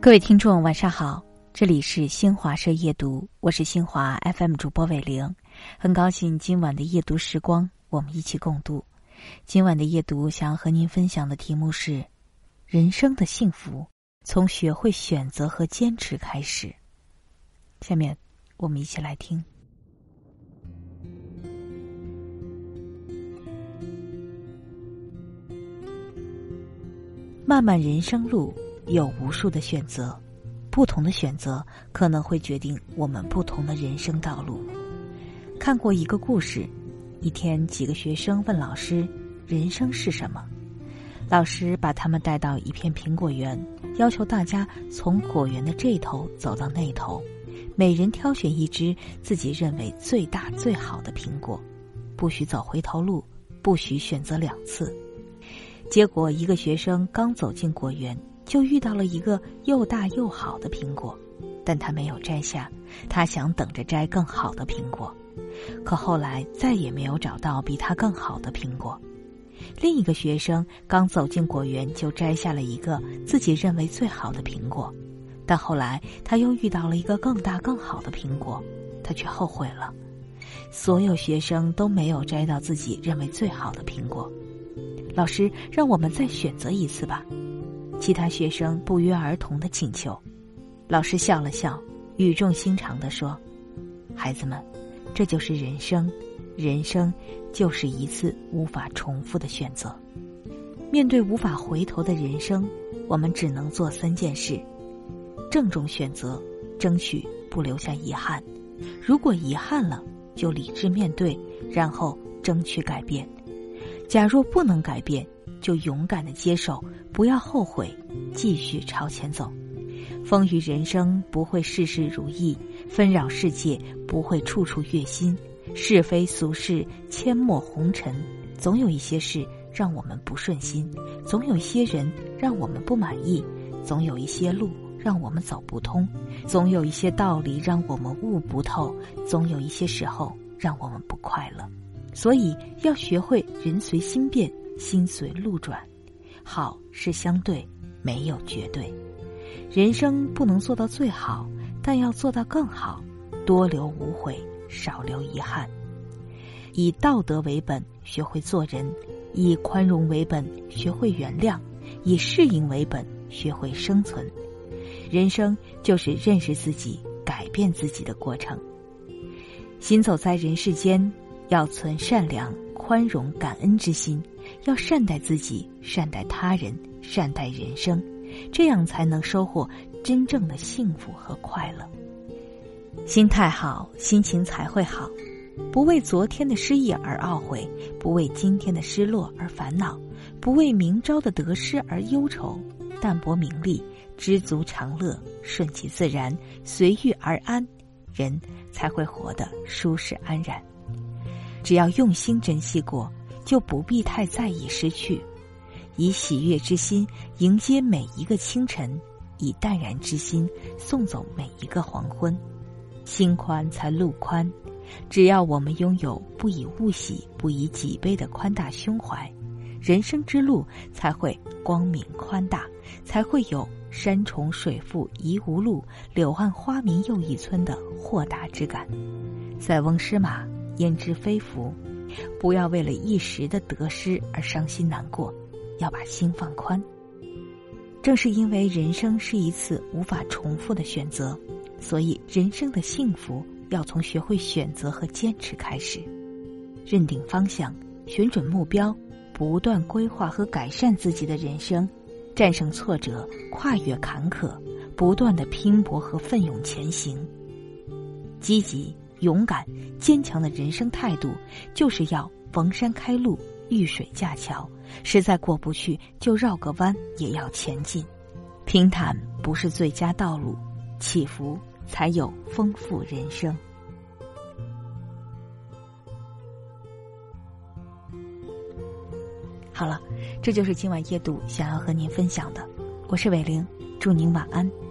各位听众，晚上好，这里是新华社夜读，我是新华 FM 主播伟玲，很高兴今晚的夜读时光我们一起共度。今晚的夜读想要和您分享的题目是：人生的幸福从学会选择和坚持开始。下面我们一起来听。漫漫人生路。有无数的选择，不同的选择可能会决定我们不同的人生道路。看过一个故事，一天几个学生问老师：“人生是什么？”老师把他们带到一片苹果园，要求大家从果园的这头走到那头，每人挑选一只自己认为最大最好的苹果，不许走回头路，不许选择两次。结果，一个学生刚走进果园。就遇到了一个又大又好的苹果，但他没有摘下，他想等着摘更好的苹果，可后来再也没有找到比他更好的苹果。另一个学生刚走进果园，就摘下了一个自己认为最好的苹果，但后来他又遇到了一个更大更好的苹果，他却后悔了。所有学生都没有摘到自己认为最好的苹果。老师，让我们再选择一次吧。其他学生不约而同的请求，老师笑了笑，语重心长的说：“孩子们，这就是人生，人生就是一次无法重复的选择。面对无法回头的人生，我们只能做三件事：郑重选择，争取不留下遗憾；如果遗憾了，就理智面对，然后争取改变；假若不能改变。”就勇敢的接受，不要后悔，继续朝前走。风雨人生不会事事如意，纷扰世界不会处处悦心。是非俗事，阡陌红尘，总有一些事让我们不顺心，总有一些人让我们不满意，总有一些路让我们走不通，总有一些道理让我们悟不透，总有一些时候让我们不快乐。所以要学会人随心变。心随路转，好是相对，没有绝对。人生不能做到最好，但要做到更好。多留无悔，少留遗憾。以道德为本，学会做人；以宽容为本，学会原谅；以适应为本，学会生存。人生就是认识自己、改变自己的过程。行走在人世间，要存善良、宽容、感恩之心。要善待自己，善待他人，善待人生，这样才能收获真正的幸福和快乐。心态好，心情才会好。不为昨天的失意而懊悔，不为今天的失落而烦恼，不为明朝的得失而忧愁。淡泊名利，知足常乐，顺其自然，随遇而安，人才会活得舒适安然。只要用心珍惜过。就不必太在意失去，以喜悦之心迎接每一个清晨，以淡然之心送走每一个黄昏。心宽才路宽，只要我们拥有不以物喜、不以己悲的宽大胸怀，人生之路才会光明宽大，才会有山重水复疑无路，柳暗花明又一村的豁达之感。塞翁失马，焉知非福。不要为了一时的得失而伤心难过，要把心放宽。正是因为人生是一次无法重复的选择，所以人生的幸福要从学会选择和坚持开始。认定方向，选准目标，不断规划和改善自己的人生，战胜挫折，跨越坎坷，不断的拼搏和奋勇前行，积极。勇敢、坚强的人生态度，就是要逢山开路、遇水架桥，实在过不去就绕个弯也要前进。平坦不是最佳道路，起伏才有丰富人生。好了，这就是今晚夜读想要和您分享的。我是伟玲，祝您晚安。